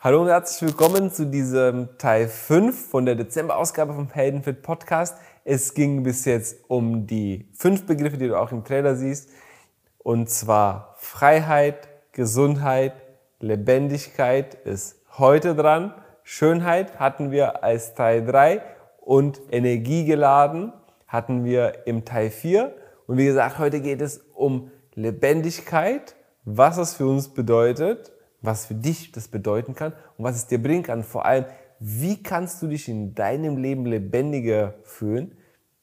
Hallo und herzlich willkommen zu diesem Teil 5 von der Dezember-Ausgabe vom Heldenfit Podcast. Es ging bis jetzt um die fünf Begriffe, die du auch im Trailer siehst. Und zwar Freiheit, Gesundheit, Lebendigkeit ist heute dran. Schönheit hatten wir als Teil 3 und energiegeladen hatten wir im Teil 4. Und wie gesagt, heute geht es um Lebendigkeit, was es für uns bedeutet, was für dich das bedeuten kann und was es dir bringen kann. Vor allem, wie kannst du dich in deinem Leben lebendiger fühlen?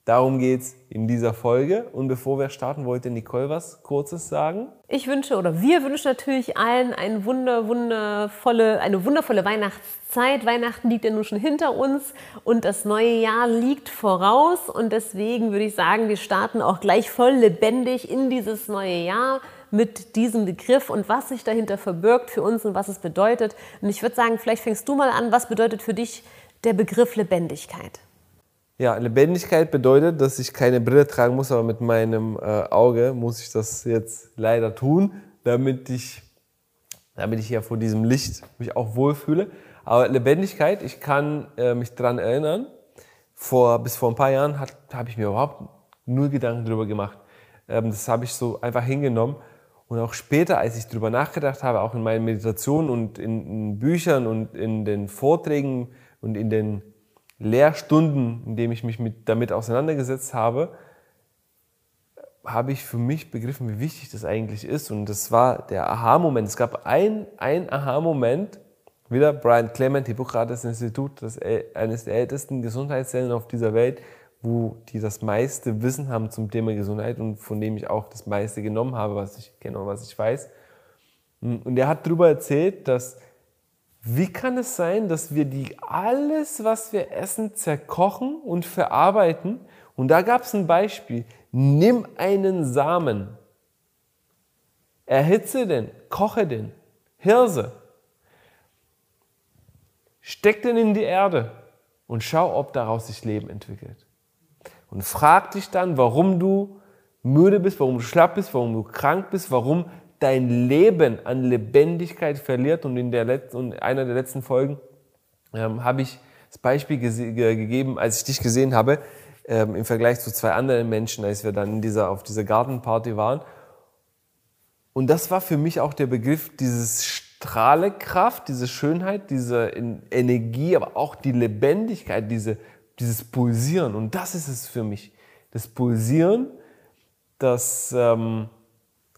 Darum geht's in dieser Folge. Und bevor wir starten, wollte Nicole was Kurzes sagen. Ich wünsche oder wir wünschen natürlich allen eine, wunder, wundervolle, eine wundervolle Weihnachtszeit. Weihnachten liegt ja nun schon hinter uns und das neue Jahr liegt voraus. Und deswegen würde ich sagen, wir starten auch gleich voll lebendig in dieses neue Jahr mit diesem Begriff und was sich dahinter verbirgt für uns und was es bedeutet. Und ich würde sagen, vielleicht fängst du mal an, was bedeutet für dich der Begriff Lebendigkeit? Ja, Lebendigkeit bedeutet, dass ich keine Brille tragen muss, aber mit meinem äh, Auge muss ich das jetzt leider tun, damit ich, damit ich ja vor diesem Licht mich auch wohlfühle. Aber Lebendigkeit, ich kann äh, mich daran erinnern, vor, bis vor ein paar Jahren habe ich mir überhaupt null Gedanken darüber gemacht. Ähm, das habe ich so einfach hingenommen. Und auch später, als ich darüber nachgedacht habe, auch in meinen Meditationen und in, in Büchern und in den Vorträgen und in den Lehrstunden, in denen ich mich mit, damit auseinandergesetzt habe, habe ich für mich begriffen, wie wichtig das eigentlich ist. Und das war der Aha-Moment. Es gab ein, ein Aha-Moment, wieder Brian Clement, Hippokrates Institut, das eines der ältesten Gesundheitszellen auf dieser Welt, wo die das meiste Wissen haben zum Thema Gesundheit und von dem ich auch das meiste genommen habe, was ich genau, was ich weiß. Und er hat darüber erzählt, dass wie kann es sein, dass wir die alles, was wir essen, zerkochen und verarbeiten? Und da gab es ein Beispiel. Nimm einen Samen, erhitze den, koche den, Hirse, steck den in die Erde und schau, ob daraus sich Leben entwickelt. Und frag dich dann, warum du müde bist, warum du schlapp bist, warum du krank bist, warum dein Leben an Lebendigkeit verliert. Und in der letzten, einer der letzten Folgen ähm, habe ich das Beispiel gegeben, als ich dich gesehen habe, ähm, im Vergleich zu zwei anderen Menschen, als wir dann dieser, auf dieser Gartenparty waren. Und das war für mich auch der Begriff dieses Strahlekraft, diese Schönheit, diese Energie, aber auch die Lebendigkeit, diese, dieses Pulsieren. Und das ist es für mich. Das Pulsieren, das ähm,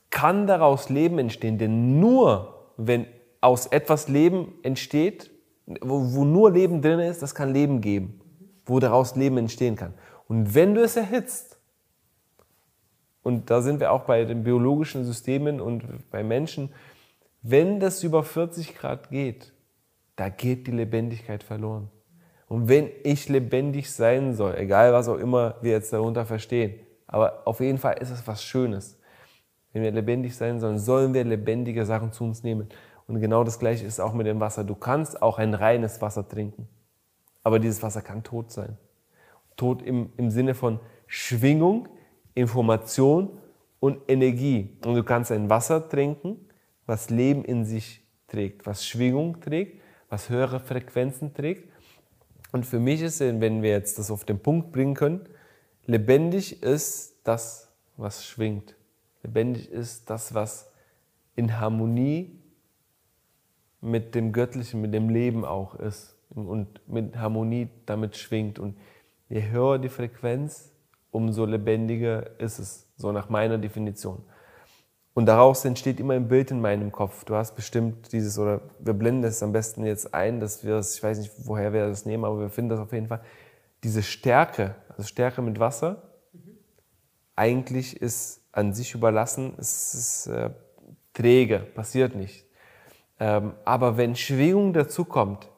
kann daraus Leben entstehen. Denn nur wenn aus etwas Leben entsteht, wo, wo nur Leben drin ist, das kann Leben geben, wo daraus Leben entstehen kann. Und wenn du es erhitzt, und da sind wir auch bei den biologischen Systemen und bei Menschen, wenn das über 40 Grad geht, da geht die Lebendigkeit verloren. Und wenn ich lebendig sein soll, egal was auch immer wir jetzt darunter verstehen, aber auf jeden Fall ist es was Schönes. Wenn wir lebendig sein sollen, sollen wir lebendige Sachen zu uns nehmen. Und genau das Gleiche ist auch mit dem Wasser. Du kannst auch ein reines Wasser trinken. Aber dieses Wasser kann tot sein. Tot im, im Sinne von Schwingung, Information und Energie. Und du kannst ein Wasser trinken, was Leben in sich trägt, was Schwingung trägt, was höhere Frequenzen trägt. Und für mich ist, wenn wir jetzt das auf den Punkt bringen können, lebendig ist das, was schwingt. Lebendig ist das, was in Harmonie mit dem Göttlichen, mit dem Leben auch ist und mit Harmonie damit schwingt. Und je höher die Frequenz, umso lebendiger ist es, so nach meiner Definition. Und daraus entsteht immer ein Bild in meinem Kopf. Du hast bestimmt dieses, oder wir blenden das am besten jetzt ein, dass wir es, ich weiß nicht, woher wir das nehmen, aber wir finden das auf jeden Fall. Diese Stärke, also Stärke mit Wasser, eigentlich ist an sich überlassen, es ist äh, träge, passiert nicht. Ähm, aber wenn Schwingung dazu kommt,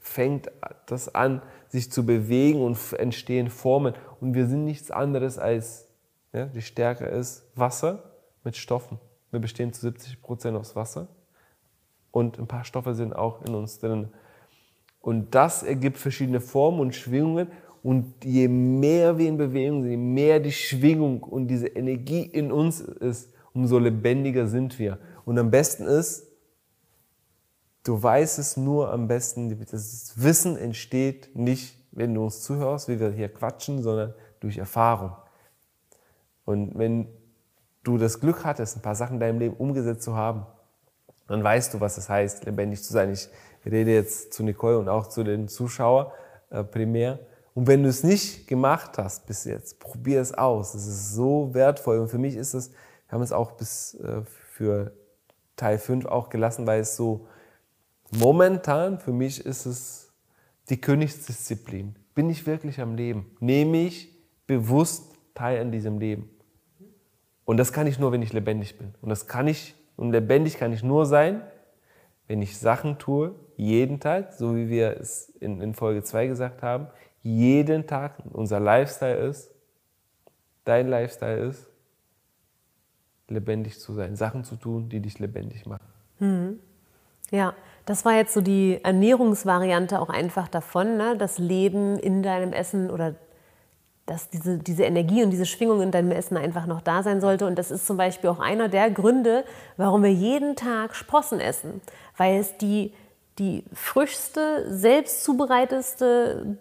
fängt das an, sich zu bewegen und entstehen Formen. Und wir sind nichts anderes als, ja, die Stärke ist Wasser mit Stoffen. Wir bestehen zu 70 Prozent aus Wasser und ein paar Stoffe sind auch in uns drin. Und das ergibt verschiedene Formen und Schwingungen und je mehr wir in Bewegung sind, je mehr die Schwingung und diese Energie in uns ist, umso lebendiger sind wir. Und am besten ist, du weißt es nur am besten. Das Wissen entsteht nicht, wenn du uns zuhörst, wie wir hier quatschen, sondern durch Erfahrung. Und wenn du das Glück hattest, ein paar Sachen in deinem Leben umgesetzt zu haben, dann weißt du, was es heißt, lebendig zu sein. Ich rede jetzt zu Nicole und auch zu den Zuschauern äh, primär. Und wenn du es nicht gemacht hast bis jetzt, probier es aus. Es ist so wertvoll. Und für mich ist es, wir haben es auch bis äh, für Teil 5 auch gelassen, weil es so momentan für mich ist es die Königsdisziplin. Bin ich wirklich am Leben? Nehme ich bewusst teil an diesem Leben? Und das kann ich nur, wenn ich lebendig bin. Und das kann ich, und lebendig kann ich nur sein, wenn ich Sachen tue, jeden Tag, so wie wir es in, in Folge 2 gesagt haben, jeden Tag unser Lifestyle ist, dein Lifestyle ist, lebendig zu sein, Sachen zu tun, die dich lebendig machen. Mhm. Ja, das war jetzt so die Ernährungsvariante auch einfach davon, ne? das Leben in deinem Essen oder dass diese, diese Energie und diese Schwingung in deinem Essen einfach noch da sein sollte. Und das ist zum Beispiel auch einer der Gründe, warum wir jeden Tag Sprossen essen, weil es die, die frischste, selbst zubereiteste,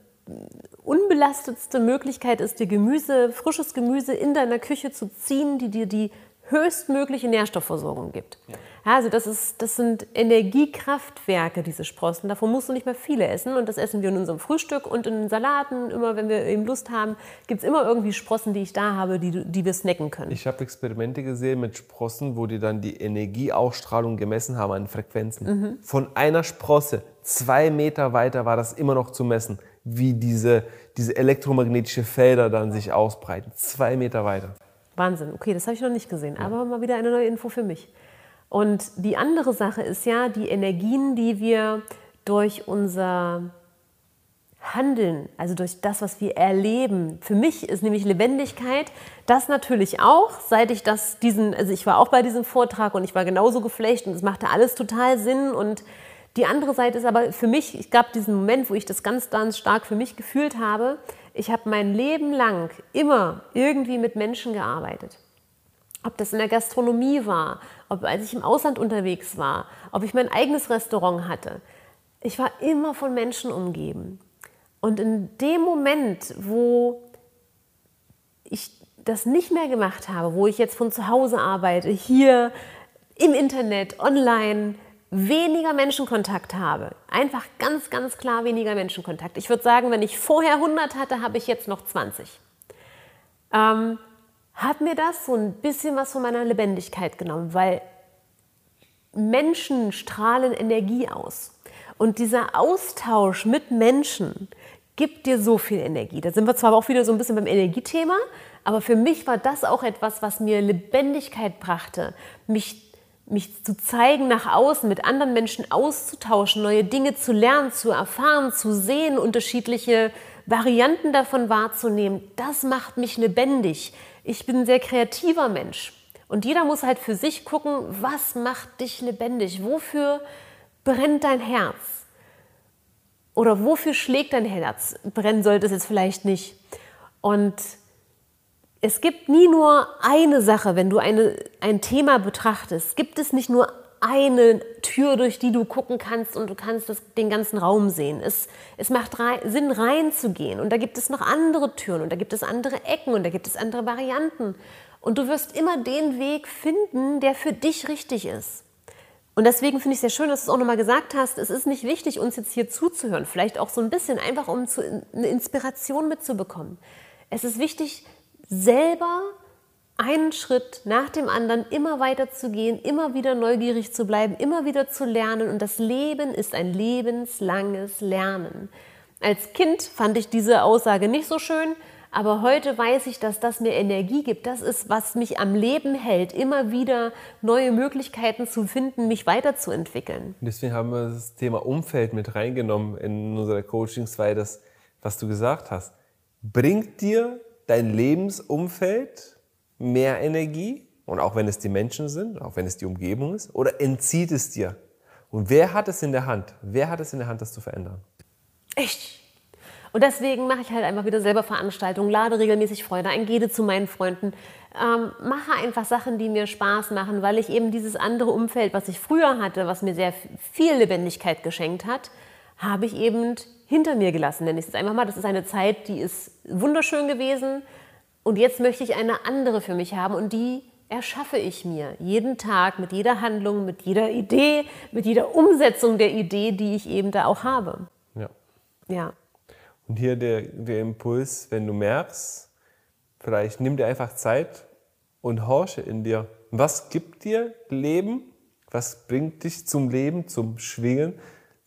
unbelastetste Möglichkeit ist, dir Gemüse, frisches Gemüse in deiner Küche zu ziehen, die dir die höchstmögliche Nährstoffversorgung gibt. Ja. also das, ist, das sind Energiekraftwerke, diese Sprossen. Davon musst du nicht mehr viele essen. Und das essen wir in unserem Frühstück und in den Salaten. Immer, wenn wir eben Lust haben, gibt es immer irgendwie Sprossen, die ich da habe, die, die wir snacken können. Ich habe Experimente gesehen mit Sprossen, wo die dann die Energieausstrahlung gemessen haben an Frequenzen. Mhm. Von einer Sprosse zwei Meter weiter war das immer noch zu messen, wie diese, diese elektromagnetische Felder dann sich ausbreiten. Zwei Meter weiter. Wahnsinn. Okay, das habe ich noch nicht gesehen, aber mal wieder eine neue Info für mich. Und die andere Sache ist ja die Energien, die wir durch unser Handeln, also durch das, was wir erleben. Für mich ist nämlich Lebendigkeit das natürlich auch, seit ich das diesen, also ich war auch bei diesem Vortrag und ich war genauso geflecht und es machte alles total Sinn und die andere Seite ist aber für mich, es gab diesen Moment, wo ich das ganz, ganz stark für mich gefühlt habe, ich habe mein Leben lang immer irgendwie mit Menschen gearbeitet. Ob das in der Gastronomie war, ob als ich im Ausland unterwegs war, ob ich mein eigenes Restaurant hatte. Ich war immer von Menschen umgeben. Und in dem Moment, wo ich das nicht mehr gemacht habe, wo ich jetzt von zu Hause arbeite, hier im Internet, online, weniger Menschenkontakt habe. Einfach ganz, ganz klar weniger Menschenkontakt. Ich würde sagen, wenn ich vorher 100 hatte, habe ich jetzt noch 20. Ähm, hat mir das so ein bisschen was von meiner Lebendigkeit genommen, weil Menschen strahlen Energie aus. Und dieser Austausch mit Menschen gibt dir so viel Energie. Da sind wir zwar auch wieder so ein bisschen beim Energiethema, aber für mich war das auch etwas, was mir Lebendigkeit brachte, mich mich zu zeigen nach außen, mit anderen Menschen auszutauschen, neue Dinge zu lernen, zu erfahren, zu sehen, unterschiedliche Varianten davon wahrzunehmen, das macht mich lebendig. Ich bin ein sehr kreativer Mensch. Und jeder muss halt für sich gucken, was macht dich lebendig? Wofür brennt dein Herz? Oder wofür schlägt dein Herz? Brennen sollte es jetzt vielleicht nicht. Und es gibt nie nur eine Sache, wenn du eine, ein Thema betrachtest, gibt es nicht nur eine Tür, durch die du gucken kannst und du kannst das, den ganzen Raum sehen. Es, es macht rei Sinn, reinzugehen. Und da gibt es noch andere Türen und da gibt es andere Ecken und da gibt es andere Varianten. Und du wirst immer den Weg finden, der für dich richtig ist. Und deswegen finde ich es sehr schön, dass du es auch nochmal gesagt hast, es ist nicht wichtig, uns jetzt hier zuzuhören. Vielleicht auch so ein bisschen, einfach um zu, eine Inspiration mitzubekommen. Es ist wichtig, selber einen Schritt nach dem anderen immer weiter zu gehen, immer wieder neugierig zu bleiben, immer wieder zu lernen. Und das Leben ist ein lebenslanges Lernen. Als Kind fand ich diese Aussage nicht so schön, aber heute weiß ich, dass das mir Energie gibt. Das ist, was mich am Leben hält, immer wieder neue Möglichkeiten zu finden, mich weiterzuentwickeln. Deswegen haben wir das Thema Umfeld mit reingenommen in unsere Coachings, weil das, was du gesagt hast, bringt dir dein Lebensumfeld mehr Energie, und auch wenn es die Menschen sind, auch wenn es die Umgebung ist, oder entzieht es dir? Und wer hat es in der Hand? Wer hat es in der Hand, das zu verändern? Echt? Und deswegen mache ich halt einfach wieder selber Veranstaltungen, lade regelmäßig Freude ein, gehe zu meinen Freunden, ähm, mache einfach Sachen, die mir Spaß machen, weil ich eben dieses andere Umfeld, was ich früher hatte, was mir sehr viel Lebendigkeit geschenkt hat, habe ich eben hinter mir gelassen. Nenne ich es einfach mal. Das ist eine Zeit, die ist wunderschön gewesen. Und jetzt möchte ich eine andere für mich haben und die erschaffe ich mir jeden Tag mit jeder Handlung, mit jeder Idee, mit jeder Umsetzung der Idee, die ich eben da auch habe. Ja. Ja. Und hier der, der Impuls, wenn du merkst, vielleicht nimm dir einfach Zeit und horche in dir. Was gibt dir Leben? Was bringt dich zum Leben, zum Schwingen,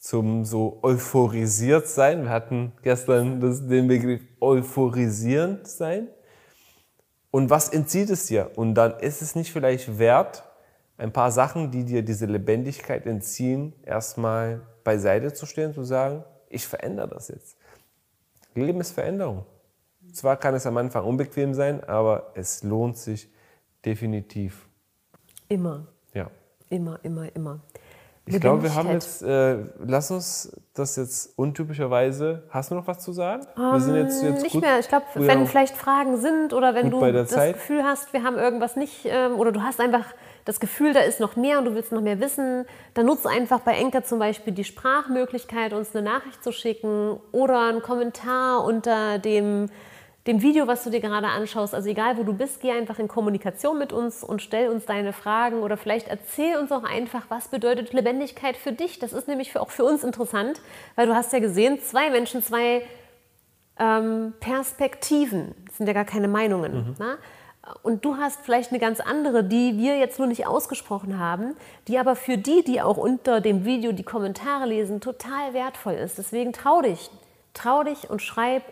zum so euphorisiert sein? Wir hatten gestern das, den Begriff euphorisierend sein. Und was entzieht es dir? Und dann ist es nicht vielleicht wert, ein paar Sachen, die dir diese Lebendigkeit entziehen, erstmal beiseite zu stellen, zu sagen, ich verändere das jetzt. Leben ist Veränderung. Zwar kann es am Anfang unbequem sein, aber es lohnt sich definitiv. Immer. Ja. Immer, immer, immer. Ich glaube, wir haben jetzt, äh, lass uns das jetzt untypischerweise, hast du noch was zu sagen? wir sind jetzt, jetzt nicht gut, mehr. Ich glaube, wenn vielleicht Fragen sind oder wenn du das Zeit. Gefühl hast, wir haben irgendwas nicht, ähm, oder du hast einfach das Gefühl, da ist noch mehr und du willst noch mehr wissen, dann nutze einfach bei Enker zum Beispiel die Sprachmöglichkeit, uns eine Nachricht zu schicken oder einen Kommentar unter dem dem Video, was du dir gerade anschaust. Also egal, wo du bist, geh einfach in Kommunikation mit uns und stell uns deine Fragen oder vielleicht erzähl uns auch einfach, was bedeutet Lebendigkeit für dich. Das ist nämlich auch für uns interessant, weil du hast ja gesehen, zwei Menschen, zwei ähm, Perspektiven. Das sind ja gar keine Meinungen. Mhm. Und du hast vielleicht eine ganz andere, die wir jetzt nur nicht ausgesprochen haben, die aber für die, die auch unter dem Video die Kommentare lesen, total wertvoll ist. Deswegen trau dich. Trau dich und schreib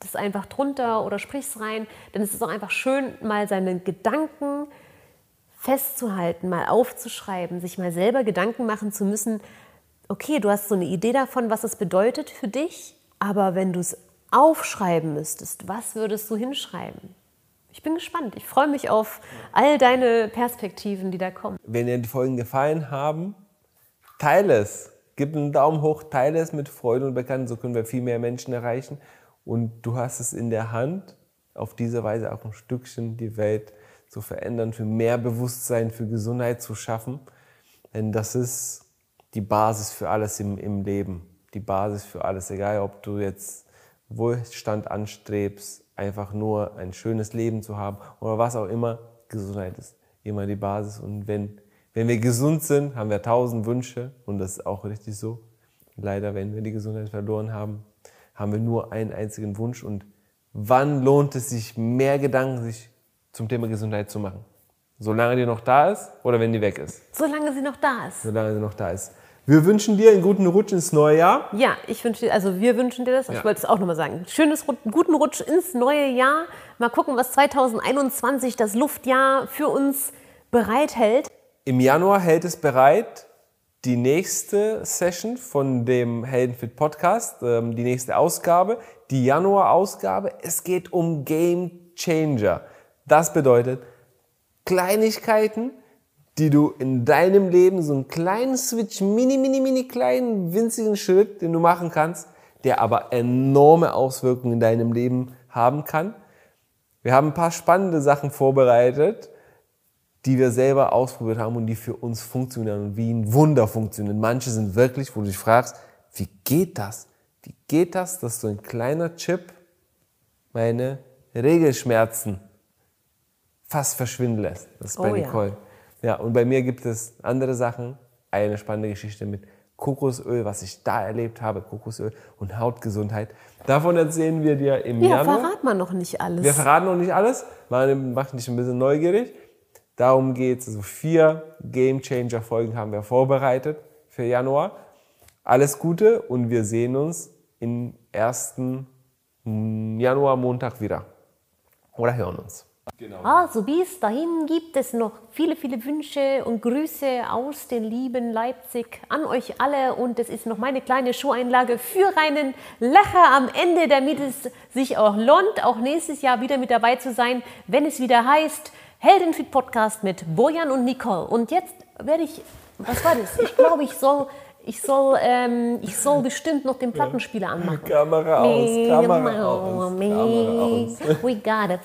das einfach drunter oder sprich's rein. Denn es ist auch einfach schön, mal seine Gedanken festzuhalten, mal aufzuschreiben, sich mal selber Gedanken machen zu müssen. Okay, du hast so eine Idee davon, was es bedeutet für dich, aber wenn du es aufschreiben müsstest, was würdest du hinschreiben? Ich bin gespannt. Ich freue mich auf all deine Perspektiven, die da kommen. Wenn dir die Folgen gefallen haben, teile es. Gib einen Daumen hoch, teile es mit Freude und Bekannten, so können wir viel mehr Menschen erreichen und du hast es in der Hand, auf diese Weise auch ein Stückchen die Welt zu verändern, für mehr Bewusstsein, für Gesundheit zu schaffen. Denn das ist die Basis für alles im, im Leben. Die Basis für alles, egal ob du jetzt Wohlstand anstrebst, einfach nur ein schönes Leben zu haben oder was auch immer, Gesundheit ist immer die Basis. Und wenn, wenn wir gesund sind, haben wir tausend Wünsche und das ist auch richtig so. Leider, wenn wir die Gesundheit verloren haben, haben wir nur einen einzigen Wunsch und wann lohnt es sich, mehr Gedanken sich zum Thema Gesundheit zu machen? Solange die noch da ist oder wenn die weg ist? Solange sie noch da ist. Solange sie noch da ist. Wir wünschen dir einen guten Rutsch ins neue Jahr. Ja, ich wünsche dir, also wir wünschen dir das. Ja. Ich wollte es auch nochmal sagen. Schönes, guten Rutsch ins neue Jahr. Mal gucken, was 2021 das Luftjahr für uns bereithält. Im Januar hält es bereit die nächste Session von dem Heldenfit Podcast, ähm, die nächste Ausgabe, die Januar-Ausgabe. Es geht um Game Changer. Das bedeutet Kleinigkeiten, die du in deinem Leben, so einen kleinen Switch, mini, mini, mini kleinen, winzigen Schritt, den du machen kannst, der aber enorme Auswirkungen in deinem Leben haben kann. Wir haben ein paar spannende Sachen vorbereitet die wir selber ausprobiert haben und die für uns funktionieren und wie ein Wunder funktionieren. Manche sind wirklich, wo du dich fragst, wie geht das? Wie geht das, dass so ein kleiner Chip meine Regelschmerzen fast verschwinden lässt? Das ist bei oh, Nicole. Ja. ja, und bei mir gibt es andere Sachen. Eine spannende Geschichte mit Kokosöl, was ich da erlebt habe, Kokosöl und Hautgesundheit. Davon erzählen wir dir im ja, Januar. Ja, verraten wir noch nicht alles. Wir verraten noch nicht alles, macht dich ein bisschen neugierig. Darum geht es. Also vier Game Changer Folgen haben wir vorbereitet für Januar. Alles Gute und wir sehen uns im 1. Januar Montag wieder. Oder hören uns. Genau. Also bis dahin gibt es noch viele, viele Wünsche und Grüße aus den lieben Leipzig an euch alle. Und es ist noch meine kleine Showeinlage für einen Lacher am Ende, damit es sich auch lohnt, auch nächstes Jahr wieder mit dabei zu sein, wenn es wieder heißt, Heldenfit Podcast mit Bojan und Nicole. Und jetzt werde ich, was war das? Ich glaube, ich soll Ich soll, ähm, ich soll bestimmt noch den Plattenspieler anmachen. Kamera aus, Kamera aus, Kamera aus. We got it.